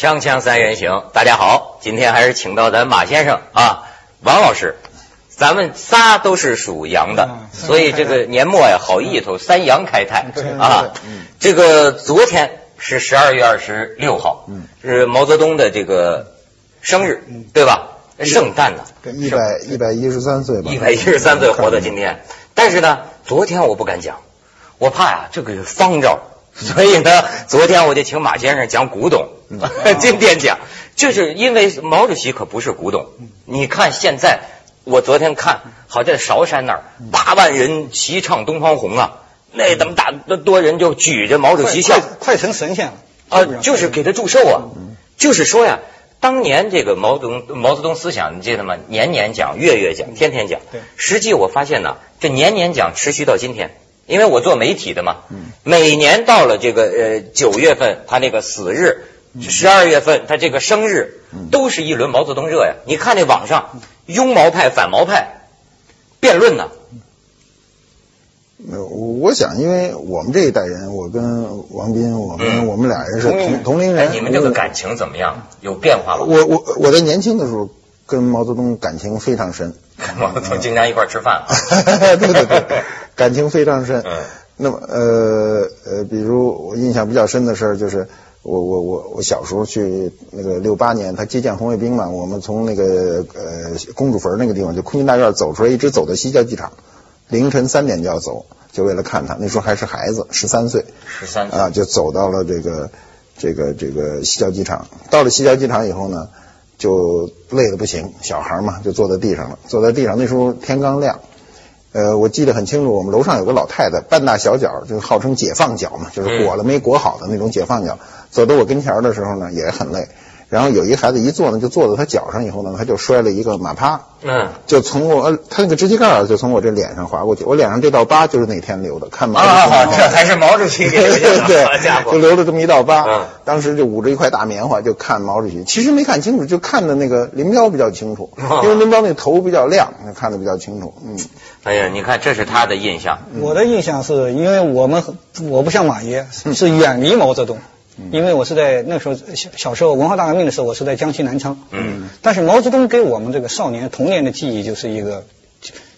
锵锵三人行，大家好，今天还是请到咱马先生啊，王老师。咱们仨都是属羊的，所以这个年末呀，好意头，三羊开泰啊。这个昨天是十二月二十六号，是毛泽东的这个生日，对吧？圣诞呢？一百一百一十三岁吧。一百一十三岁活到今天，但是呢，昨天我不敢讲，我怕呀，这个方招，所以呢，昨天我就请马先生讲古董，今天讲，就是因为毛主席可不是古董，你看现在。我昨天看，好在韶山那儿，八万人齐唱《东方红》啊，那怎么大多人就举着毛主席像，快成神仙了啊！就是给他祝寿啊，就是说呀，当年这个毛泽东毛泽东思想，你记得吗？年年讲，月月讲，天天讲。对，实际我发现呢，这年年讲持续到今天，因为我做媒体的嘛，每年到了这个呃九月份，他那个死日。十二月份，他这个生日都是一轮毛泽东热呀！你看那网上拥毛派、反毛派辩论呢。没有，我想，因为我们这一代人，我跟王斌，我们我们俩人是同同龄人。你们这个感情怎么样？有变化吗？我我我在年轻的时候跟毛泽东感情非常深，跟毛泽东经常一块吃饭。对 对对，感情非常深。那么呃呃，比如我印象比较深的事儿就是。我我我我小时候去那个六八年，他接见红卫兵嘛，我们从那个呃公主坟那个地方，就空军大院走出来，一直走到西郊机场，凌晨三点就要走，就为了看他。那时候还是孩子，十三岁，十三啊，就走到了这个这个这个西郊机场。到了西郊机场以后呢，就累得不行，小孩嘛，就坐在地上了。坐在地上，那时候天刚亮。呃，我记得很清楚，我们楼上有个老太太，半大小脚，就号称解放脚嘛，就是裹了没裹好的那种解放脚。走到我跟前的时候呢，也很累。然后有一孩子一坐呢，就坐到他脚上以后呢，他就摔了一个马趴，嗯，就从我他那个指甲盖就从我这脸上划过去。我脸上这道疤就是那天留的，看毛主席，这还是毛主席给留的，对，就留了这么一道疤。当时就捂着一块大棉花就看毛主席，其实没看清楚，就看的那个林彪比较清楚，因为林彪那头比较亮，看的比较清楚。嗯，哎呀，你看这是他的印象。我的印象是因为我们我不像马爷是远离毛泽东。因为我是在那时候小小时候文化大革命的时候，我是在江西南昌。嗯。但是毛泽东给我们这个少年童年的记忆就是一个，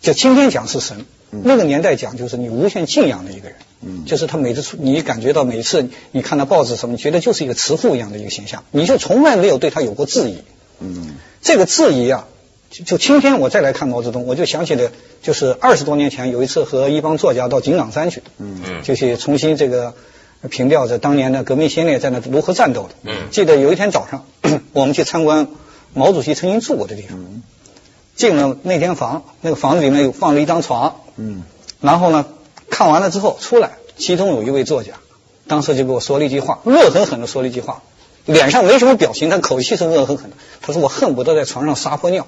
就今天讲是神，那个年代讲就是你无限敬仰的一个人。嗯。就是他每次出，你感觉到每次你看到报纸什么，你觉得就是一个慈父一样的一个形象，你就从来没有对他有过质疑。嗯。这个质疑啊，就就今天我再来看毛泽东，我就想起了就是二十多年前有一次和一帮作家到井冈山去。嗯嗯。就去重新这个。凭吊着当年的革命先烈在那如何战斗的。嗯。记得有一天早上，我们去参观毛主席曾经住过的地方。嗯。进了那间房，那个房子里面有放了一张床。嗯。然后呢，看完了之后出来，其中有一位作家，当时就给我说了一句话，恶狠狠的说了一句话，脸上没什么表情，但口气是恶狠狠的。他说：“我恨不得在床上撒泼尿。”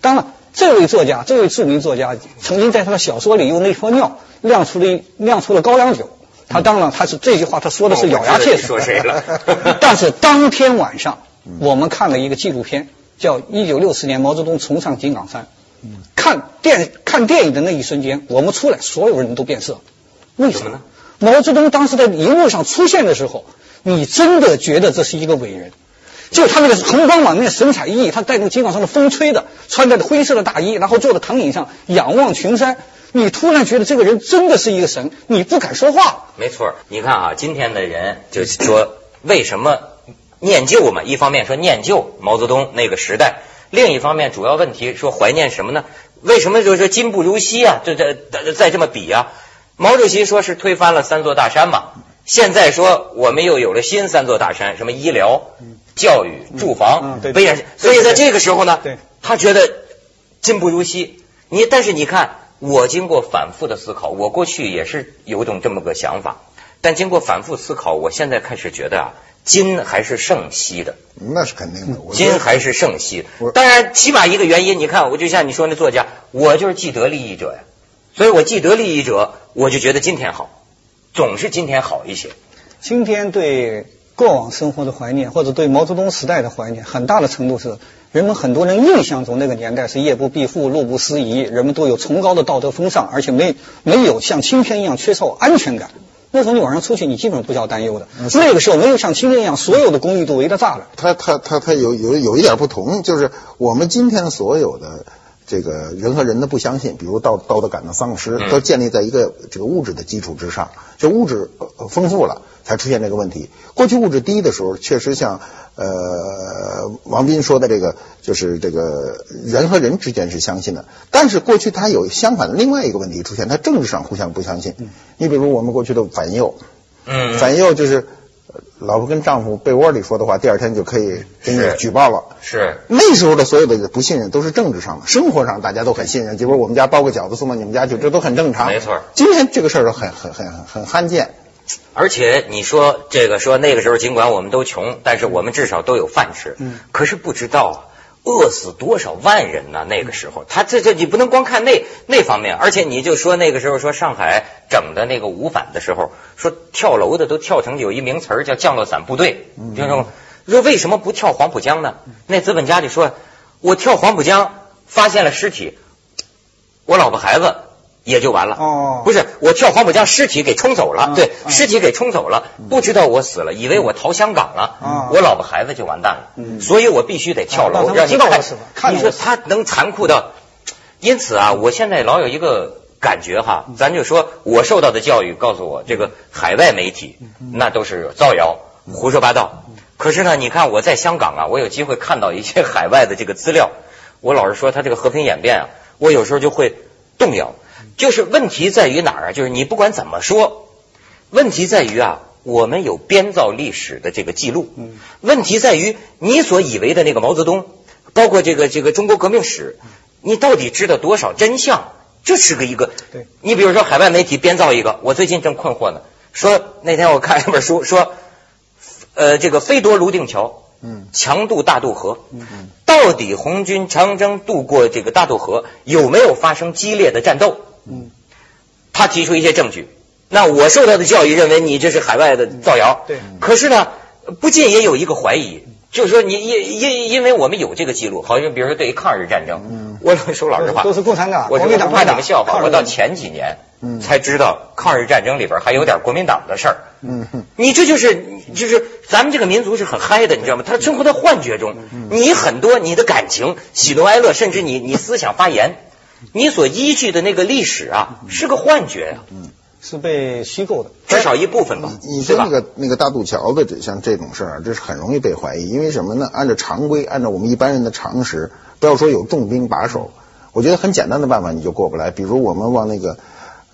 当然，这位作家，这位著名作家，曾经在他的小说里用那泼尿酿出了酿出了高粱酒。他当然，他是这句话，他说的是咬牙切齿。说谁了？但是当天晚上，我们看了一个纪录片，叫《一九六四年毛泽东重上井冈山》。看电看电影的那一瞬间，我们出来，所有人都变色。为什么呢？毛泽东当时在荧幕上出现的时候，你真的觉得这是一个伟人。就他那个红光满面、神采奕奕，他带动井冈山的风吹的，穿着灰色的大衣，然后坐在躺椅上仰望群山。你突然觉得这个人真的是一个神，你不敢说话。没错，你看啊，今天的人就是说，为什么念旧嘛？一方面说念旧毛泽东那个时代，另一方面主要问题说怀念什么呢？为什么就是说今不如昔啊？这这再这么比啊？毛主席说是推翻了三座大山嘛，现在说我们又有了新三座大山，什么医疗、教育、住房，对，所以在这个时候呢，他觉得今不如昔。你但是你看。我经过反复的思考，我过去也是有种这么个想法，但经过反复思考，我现在开始觉得啊，今还是胜昔的。那是肯定的，今还是胜昔。当然，起码一个原因，你看，我就像你说那作家，我就是既得利益者呀，所以我既得利益者，我就觉得今天好，总是今天好一些。今天对过往生活的怀念，或者对毛泽东时代的怀念，很大的程度是。人们很多人印象中那个年代是夜不闭户、路不拾遗，人们都有崇高的道德风尚，而且没没有像今天一样缺少安全感。那时候你晚上出去，你基本不需要担忧的。那个时候没有像今天一样，所有的公寓都围着栅栏。它它它它有有有一点不同，就是我们今天所有的这个人和人的不相信，比如道道德感的丧失，都建立在一个这个物质的基础之上，就物质呃丰富了才出现这个问题。过去物质低的时候，确实像呃王斌说的这个，就是这个人和人之间是相信的，但是过去它有相反的另外一个问题出现，它政治上互相不相信。你比如我们过去的反右，嗯，反右就是呃老婆跟丈夫被窝里说的话，第二天就可以给你举报了。是那时候的所有的不信任都是政治上的，生活上大家都很信任。结果我们家包个饺子送到你们家去，这都很正常。没错今天这个事儿都很很很很很罕见。而且你说这个说那个时候尽管我们都穷，但是我们至少都有饭吃。嗯可是不知道啊，饿死多少万人呢？那个时候，他这这你不能光看那那方面，而且你就说那个时候说上海整的那个五反的时候，说跳楼的都跳成有一名词儿叫降落伞部队，嗯听说吗？说为什么不跳黄浦江呢？那资本家就说，我跳黄浦江发现了尸体，我老婆孩子也就完了。哦。不是我跳黄浦江，尸体给冲走了，嗯对，嗯。尸体给冲走了，不知道我死了，以为我逃香港了，嗯。我老婆孩子就完蛋了，嗯。所以我必须得跳楼，啊让你看你说他能残酷到，因此啊，我现在老有一个感觉哈，嗯。咱就说我受到的教育告诉我，这个海外媒体嗯那都是造谣、胡说八道。可是呢，你看我在香港啊，我有机会看到一些 海外的这个资料，我老是说他这个和平演变啊，我有时候就会动摇。就是问题在于哪儿啊？就是你不管怎么说，问题在于啊，我们有编造历史的这个记录。嗯问题在于你所以为的那个毛泽东，包括这个这个中国革命史，你到底知道多少真相？这是个一个。对你比如说海外媒体编造一个，我最近正困惑呢。说那天我看一本书，说，呃，这个飞夺泸定桥，嗯强渡大渡河，嗯到底红军长征渡过这个大渡河有没有发生激烈的战斗？嗯，他提出一些证据。那我受到的教育认为你这是海外的造谣。对。可是呢，不禁也有一个怀疑，就是说你因因因为我们有这个记录，好像比如说对于抗日战争，嗯。我说老实话，都是共产党我就怕你们笑话，我到前几年嗯。才知道抗日战争里边还有点国民党的事儿。嗯。你这就是就是咱们这个民族是很嗨的，你知道吗？他生活在幻觉中，你很多你的感情、喜怒哀乐，甚至你你思想发言，你所依据的那个历史啊，是个幻觉呀、是被虚构的。至少一部分吧，你说那个那个大渡桥的这像这种事儿，这是很容易被怀疑，因为什么呢？按照常规，按照我们一般人的常识，不要说有重兵把守，我觉得很简单的办法你就过不来。比如我们往那个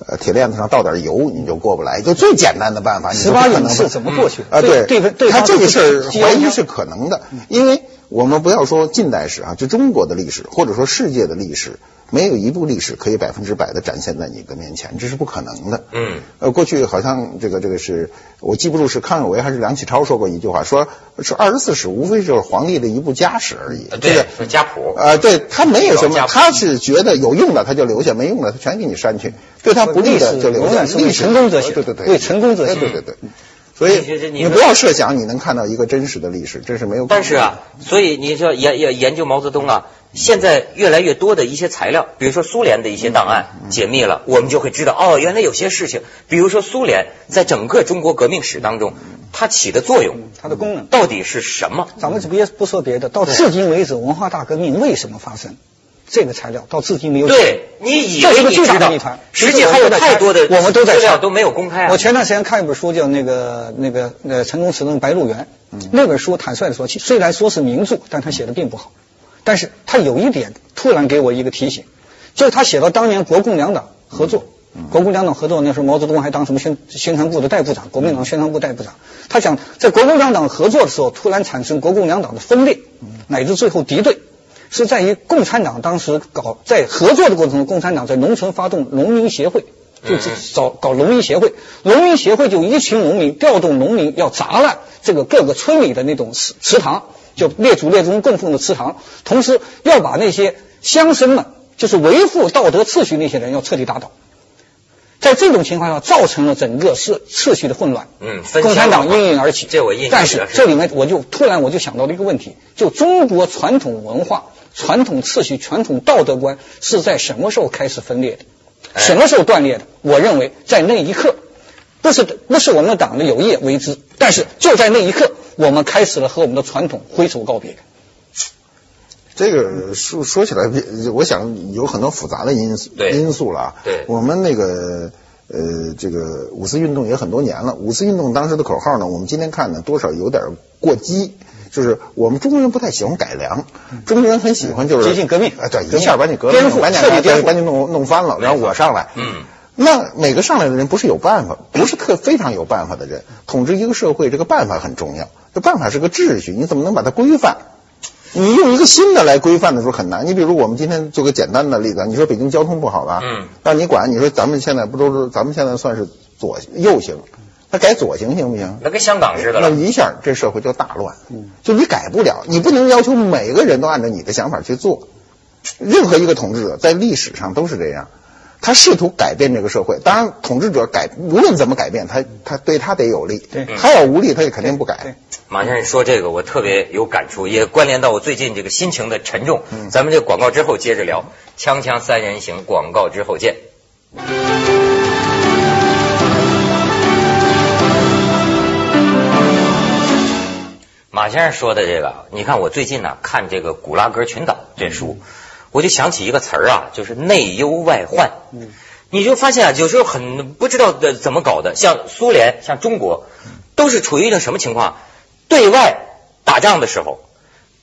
呃铁链子上倒点油，你就过不来，就最简单的办法。你十八勇士怎么过去？啊，对对对对，他这个事儿怀疑是可能的，因为我们不要说近代史啊，就中国的历史或者说世界的历史，没有一部历史可以百分之百的展现在你的面前，这是不可能的。嗯，呃，过去好像这个这个是我记不住是康有为还是梁启超说过一句话，说是二十四史无非就是皇帝的一部家史而已。这对个，说家谱，呃，对他没有什么，他是觉得有用的他就留下，没用的他全给你删去，对他不利的就留下。历史永远是为成功者写对对对，为成功者写对对对对。所以你不要设想你能看到一个真实的历史，这是没有。但是啊，所以你说研研研究毛泽东啊，现在越来越多的一些材料，比如说苏联的一些档案解密了，我们就会知道哦，原来有些事情，比如说苏联在整个中国革命史当中，它起的作用它的功能。到底是什么？咱们别不说别的，到至今为止，文化大革命为什么发生？这个材料到至今没有。对你以为这是个最你知道大的谜团，实际还有太多的我们都在查资料都没有公开啊。我前段时间看一本书，叫那个那个呃陈公祠的《白鹿原》，那本书坦率的说，其虽然说是名著，但他写的并不好。但是他有一点突然给我一个提醒，就是他写到当年国共两党合作，国共两党合作那时候毛泽东还当什么宣宣传部的代部长，国民党宣传部代部长。他讲在国共两党合作的时候，突然产生国共两党的分裂，乃至最后敌对。是在于共产党当时搞在合作的过程中，共产党在农村发动农民协会，就找搞农民协会，农民协会就一群农民调动农民要砸烂这个各个村里的那种祠祠堂，就列祖列宗供奉的祠堂，同时要把那些乡绅们，就是维护道德秩序那些人要彻底打倒。在这种情况下，造成了整个是秩序的混乱。嗯共产党应运而起。这我印象但是这里面我就突然我就想到了一个问题，就中国传统文化、传统秩序、传统道德观是在什么时候开始分裂的？哎什么时候断裂的？我认为在那一刻，不是不是我们党的有意为之，但是就在那一刻，我们开始了和我们的传统挥手告别。这个说说起来，我想有很多复杂的因素因素了啊。对，我们那个呃，这个五四运动也很多年了。五四运动当时的口号呢，我们今天看呢，多少有点过激。就是我们中国人不太喜欢改良，中国人很喜欢就是接近革命，啊，对，一下把你革命把你把你弄弄翻了，然后我上来。嗯。那每个上来的人不是有办法，不是特非常有办法的人，统治一个社会，这个办法很重要。这办法是个秩序，你怎么能把它规范？你用一个新的来规范的时候很难。你比如我们今天做个简单的例子，你说北京交通不好吧？嗯。让你管，你说咱们现在不都是咱们现在算是左右行，他改左行行不行？那跟香港似的。那一下这社会就大乱。嗯。就你改不了，你不能要求每个人都按照你的想法去做。任何一个统治者在历史上都是这样，他试图改变这个社会。当然，统治者改无论怎么改变，他他对他得有利。对。他要无力，他也肯定不改。马先生说这个，我特别有感触，也关联到我最近这个心情的沉重。咱们这广告之后接着聊，锵锵三人行，广告之后见。马先生说的这个，你看我最近呢看这个《古拉格群岛》这书，我就想起一个词儿啊，就是内忧外患。嗯，你就发现啊，有时候很不知道的怎么搞的，像苏联，像中国，都是处于一种什么情况？对外打仗的时候，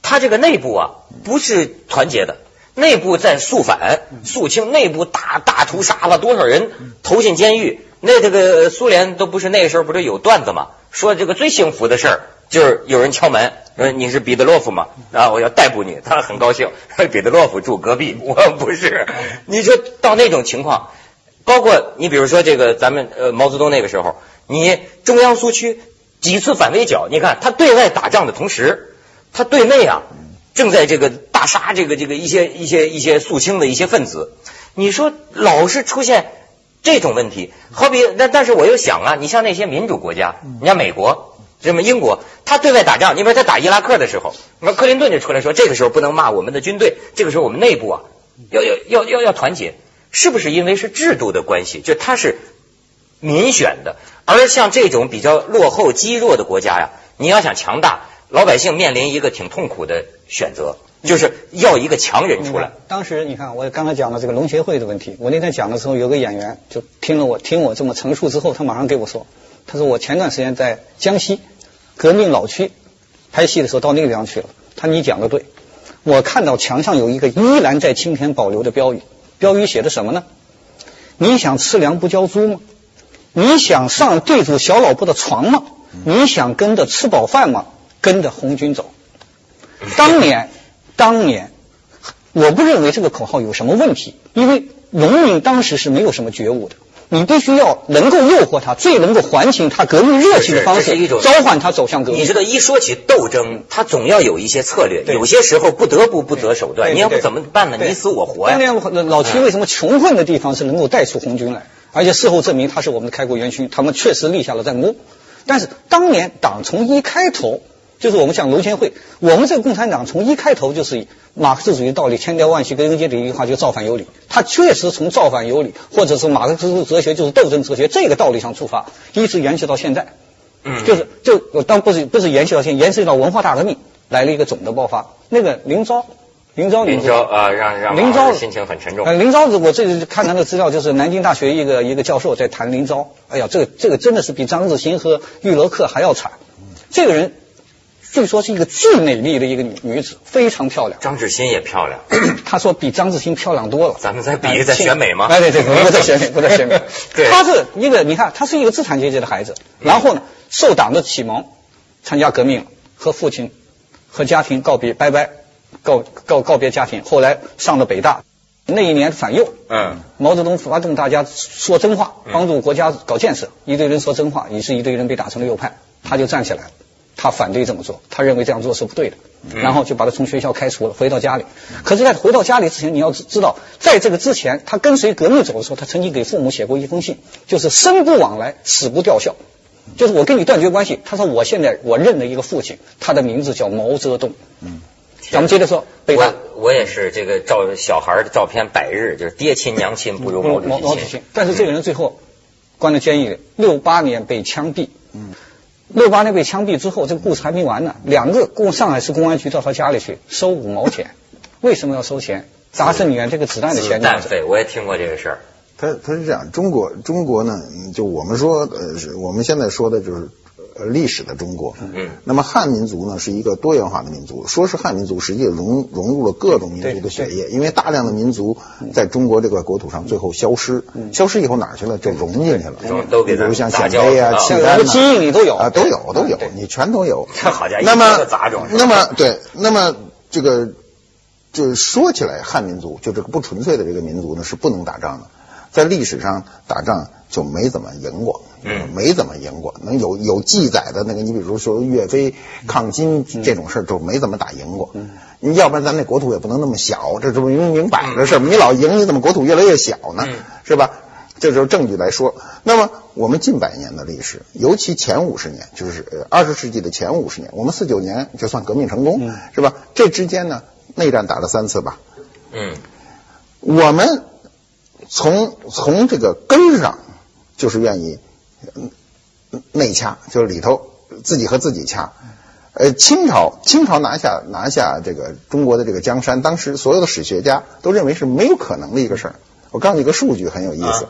他这个内部啊不是团结的，内部在肃反肃清，内部大大屠杀了多少人，投进监狱。那这个苏联都不是那个时候不是有段子吗？说这个最幸福的事儿就是有人敲门，说你是彼得洛夫吗？啊，我要逮捕你。他很高兴，彼得洛夫住隔壁，我不是。你说到那种情况，包括你比如说这个咱们呃毛泽东那个时候，你中央苏区。几次反围剿，你看他对外打仗的同时，他对内啊正在这个大杀这个这个一些一些一些肃清的一些分子。你说老是出现这种问题，好比但但是我又想啊，你像那些民主国家，你像美国什么英国，他对外打仗，你比如他打伊拉克的时候，那克林顿就出来说，这个时候不能骂我们的军队，这个时候我们内部啊要要要要要团结，是不是因为是制度的关系？就他是。民选的，而像这种比较落后、积弱的国家呀，你要想强大，老百姓面临一个挺痛苦的选择，就是要一个强人出来。当时你看，我刚才讲了这个农协会的问题，我那天讲的时候，有个演员就听了我听我这么陈述之后，他马上给我说，他说我前段时间在江西革命老区拍戏的时候，到那个地方去了。他你讲的对，我看到墙上有一个依然在青天保留的标语，标语写的什么呢？你想吃粮不交租吗？你想上地主小老婆的床吗？你想跟着吃饱饭吗？跟着红军走。当年，当年，我不认为这个口号有什么问题，因为农民当时是没有什么觉悟的。你必须要能够诱惑他，最能够唤醒他革命热情的方式，召唤他走向革命。你知道，一说起斗争，他总要有一些策略，有些时候不得不不择手段。你要不怎么办呢？你死我活呀！当年老七为什么穷困的地方是能够带出红军来？而且事后证明他是我们的开国元勋，他们确实立下了战功。但是当年党从一开头就是我们讲农协会，我们这个共产党从一开头就是以马克思主义道理千条万绪跟恩杰的一句话就造反有理，他确实从造反有理，或者是马克思哲学就是斗争哲学这个道理上出发，一直延续到现在。嗯，就是就当不是不是延续到现，延续到文化大革命来了一个总的爆发，那个林昭。林昭，林昭啊，让让林昭心情很沉重。林昭，我这次看他的资料，就是南京大学一个一个教授在谈林昭。哎呀，这个这个真的是比张志新和玉楼克还要惨。这个人据说是一个最美丽的一个女女子，非常漂亮。张志新也漂亮。他说比张志新漂亮多了。咱们在比在选美吗？哎对对，不 在选美，不在选美。对。他是一个，你看，他是一个资产阶级的孩子，然后呢，受党的启蒙，参加革命，和父亲和家庭告别，拜拜。告告告别家庭，后来上了北大，那一年反右，嗯，毛泽东发动大家说真话，帮助国家搞建设，一堆人说真话，于是一堆人被打成了右派，他就站起来了，他反对这么做，他认为这样做是不对的，然后就把他从学校开除了，回到家里。可是，在回到家里之前，你要知知道，在这个之前，他跟随革命走的时候，他曾经给父母写过一封信，就是生不往来，死不吊孝，就是我跟你断绝关系。他说，我现在我认了一个父亲，他的名字叫毛泽东。嗯。咱们接着说，我我也是这个照小孩的照片百日，就是爹亲娘亲不如毛主席亲。但是这个人最后关到监狱里，六八年被枪毙。嗯，六八年被枪毙之后，这个故事还没完呢。两个公上海市公安局到他家里去收五毛钱，为什么要收钱？砸死女人这个子弹的钱。子弹费，我也听过这个事儿。他他是这样，中国中国呢，就我们说，呃，我们现在说的就是。呃，历史的中国，嗯，那么汉民族呢是一个多元化的民族。说是汉民族，实际融融入了各种民族的血液，因为大量的民族在中国这个国土上最后消失，消失以后哪儿去了？就融进去了，都比如像鲜卑啊、契丹啊，基因里都有。啊，都有都有，你全都有。好家伙，那么那么对，那么这个就是说起来，汉民族就这个不纯粹的这个民族呢，是不能打仗的。在历史上打仗就没怎么赢过，嗯，没怎么赢过。能有有记载的那个，你比如说岳飞抗金这种事儿，就没怎么打赢过。嗯，你要不然咱那国土也不能那么小，这这不明明摆着事儿。你老赢，你怎么国土越来越小呢？是吧？这就是证据来说。那么我们近百年的历史，尤其前五十年，就是二十世纪的前五十年，我们四九年就算革命成功，是吧？这之间呢，内战打了三次吧？嗯，我们。从从这个根上，就是愿意内掐，就是里头自己和自己掐。呃，清朝清朝拿下拿下这个中国的这个江山，当时所有的史学家都认为是没有可能的一个事儿。我告诉你一个数据很有意思，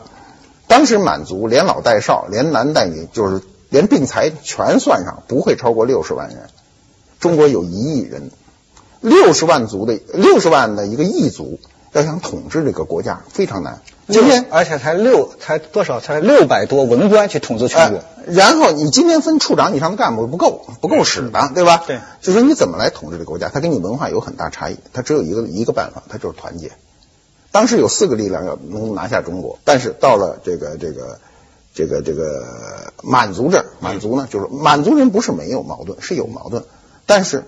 当时满族连老带少，连男带女，就是连病财全算上，不会超过六十万人。中国有一亿人，六十万族的六十万的一个异族。要想统治这个国家非常难，今天而且才六才多少才六百多文官去统治全国，然后你今天分处长以上的干部不够不够使的，对吧？对，就说你怎么来统治这个国家？它跟你文化有很大差异，它只有一个一个办法，它就是团结。当时有四个力量要能拿下中国，但是到了这个这个这个这个满族这儿，满族呢就是满族人不是没有矛盾，是有矛盾，但是。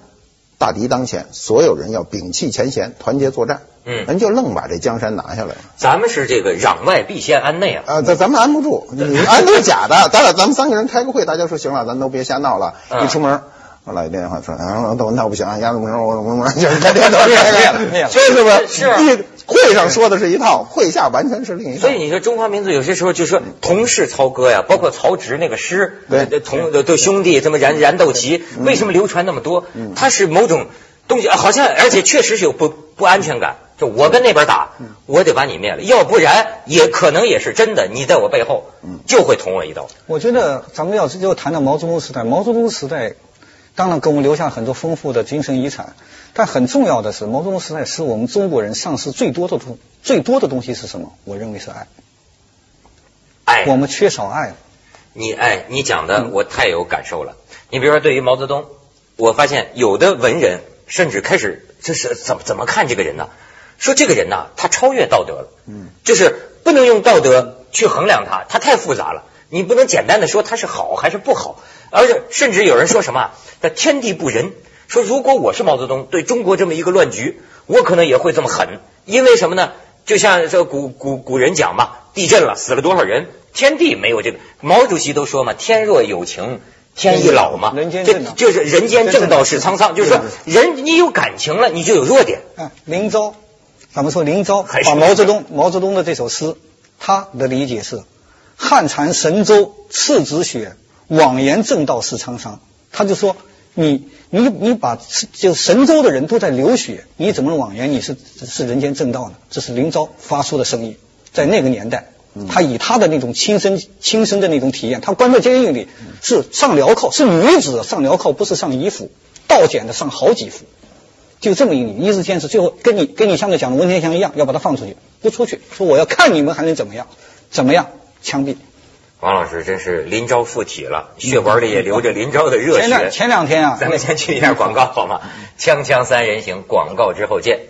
大敌当前，所有人要摒弃前嫌，团结作战。嗯，人就愣把这江山拿下来了。咱们是这个攘外必先安内啊！啊，咱咱们安不住，你安都是假的。咱俩咱们三个人开个会，大家说行了，咱都别瞎闹了。一出门。我来一电话说，啊，都那不行，丫头们，我我我就是天天都这样，是不是？是。会上说的是一套，会下完全是另一套。所以你说中华民族有些时候就说同是操戈呀，包括曹植那个诗，对，同对兄弟这么燃燃斗旗，为什么流传那么多？它是某种东西，好像而且确实是有不不安全感。就我跟那边打，我得把你灭了，要不然也可能也是真的，你在我背后就会捅我一刀。我觉得咱们要是又谈到毛泽东时代，毛泽东时代。当然，给我们留下很多丰富的精神遗产，但很重要的是，毛泽东时代使我们中国人丧失最多的东最多的东西是什么？我认为是爱。爱，我们缺少爱。你哎，你讲的我太有感受了。你比如说，对于毛泽东，我发现有的文人甚至开始这是怎么怎么看这个人呢？说这个人呐，他超越道德了。嗯，就是不能用道德去衡量他，他太复杂了。你不能简单的说它是好还是不好，而且甚至有人说什么，那天地不仁。说如果我是毛泽东，对中国这么一个乱局，我可能也会这么狠。因为什么呢？就像这古古古人讲嘛，地震了，死了多少人？天地没有这个。毛主席都说嘛，天若有情天亦老嘛。人间正道就是人间正道是沧桑，就是说人你有感情了，你就有弱点。嗯，林昭，咱们说林昭把毛泽东毛泽东的这首诗，他的理解是。汉禅神州赤子血，妄言正道是沧桑。他就说，你你你把就神州的人都在流血，你怎么能妄言你是是人间正道呢？这是林昭发出的声音，在那个年代，他以他的那种亲身亲身的那种体验，他关在监狱里是上镣铐，是女子上镣铐，不是上衣服，倒剪的上好几副，就这么一一日坚持，最后跟你跟你上次讲的文天祥一样，要把他放出去，不出去，说我要看你们还能怎么样，怎么样？枪毙，王老师真是林昭附体了，血管里也流着林昭的热血。前两天啊，咱们先去一下广告好吗？锵锵三人行，广告之后见。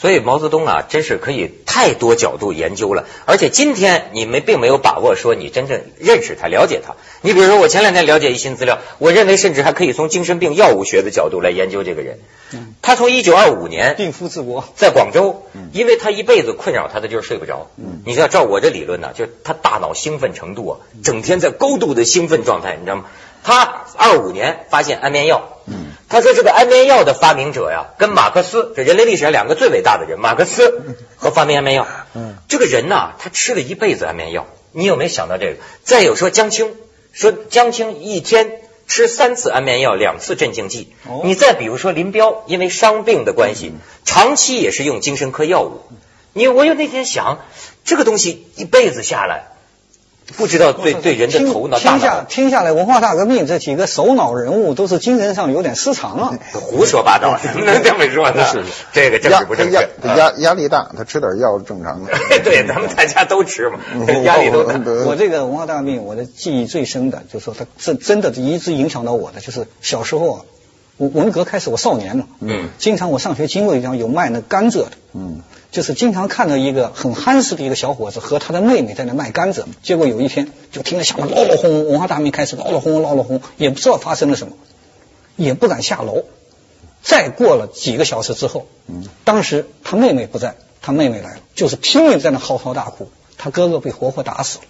所以毛泽东啊，真是可以太多角度研究了。而且今天你们并没有把握说你真正认识他、了解他。你比如说，我前两天了解一新资料，我认为甚至还可以从精神病药物学的角度来研究这个人。他从一九二五年病夫治国，在广州，因为他一辈子困扰他的就是睡不着。你知道，照我这理论呢，就是他大脑兴奋程度啊，整天在高度的兴奋状态，你知道吗？他二五年发现安眠药，他说这个安眠药的发明者呀，跟马克思这人类历史上两个最伟大的人，马克思和发明安眠药。嗯，这个人呐，他吃了一辈子安眠药。你有没有想到这个？再有说江青，说江青一天吃三次安眠药，两次镇静剂。你再比如说林彪，因为伤病的关系，长期也是用精神科药物。你我有那天想，这个东西一辈子下来。不知道对对人的头脑听下听下来，文化大革命这几个首脑人物都是精神上有点失常啊，胡说八道，能这么说呢？是这个政治不正确，压压力大，他吃点药正常的。对，咱们大家都吃嘛，压力都大。我这个文化大革命，我的记忆最深的，就是说他真真的一直影响到我的，就是小时候啊，文文革开始，我少年嘛，嗯，经常我上学经过一条有卖那甘蔗的，嗯。就是经常看到一个很憨实的一个小伙子和他的妹妹在那卖甘蔗，结果有一天就听着响闹闹哄哄，文化大革命开始闹闹哄哄闹闹哄，也不知道发生了什么，也不敢下楼。再过了几个小时之后，当时他妹妹不在，他妹妹来了，就是拼命在那嚎啕大哭，他哥哥被活活打死了，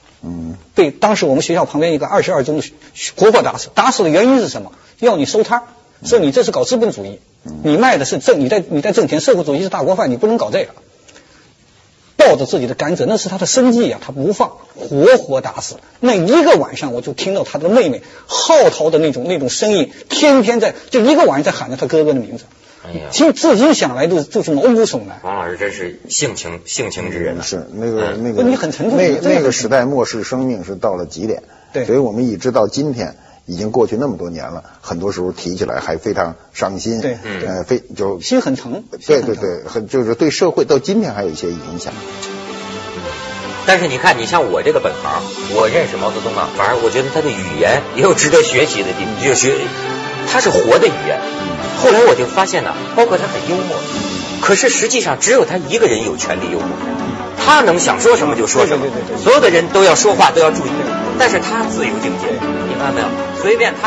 被当时我们学校旁边一个二十二中的活活打死，打死的原因是什么？要你收摊，说你这是搞资本主义，你卖的是挣，你在你在挣钱，社会主义是大锅饭，你不能搞这个。抱着自己的甘蔗，那是他的生计啊，他不放，活活打死。那一个晚上，我就听到他的妹妹嚎啕的那种那种声音，天天在就一个晚上在喊着他哥哥的名字。哎呀，其实至今想来都就是毛骨悚然。王老师真是性情性情之人，是那个那个，你很沉重。那那个时代漠视生命是到了极点，对，所以我们一直到今天。已经过去那么多年了，很多时候提起来还非常伤心，对，呃，非就心很疼，对对对，很就是对社会到今天还有一些影响。但是你看，你像我这个本行，我认识毛泽东啊，反而我觉得他的语言也有值得学习的地方，就学他是活的语言。后来我就发现呢，包括他很幽默，可是实际上只有他一个人有权利幽默，他能想说什么就说什么，所有的人都要说话都要注意，但是他自由境界。看到没有？随便他。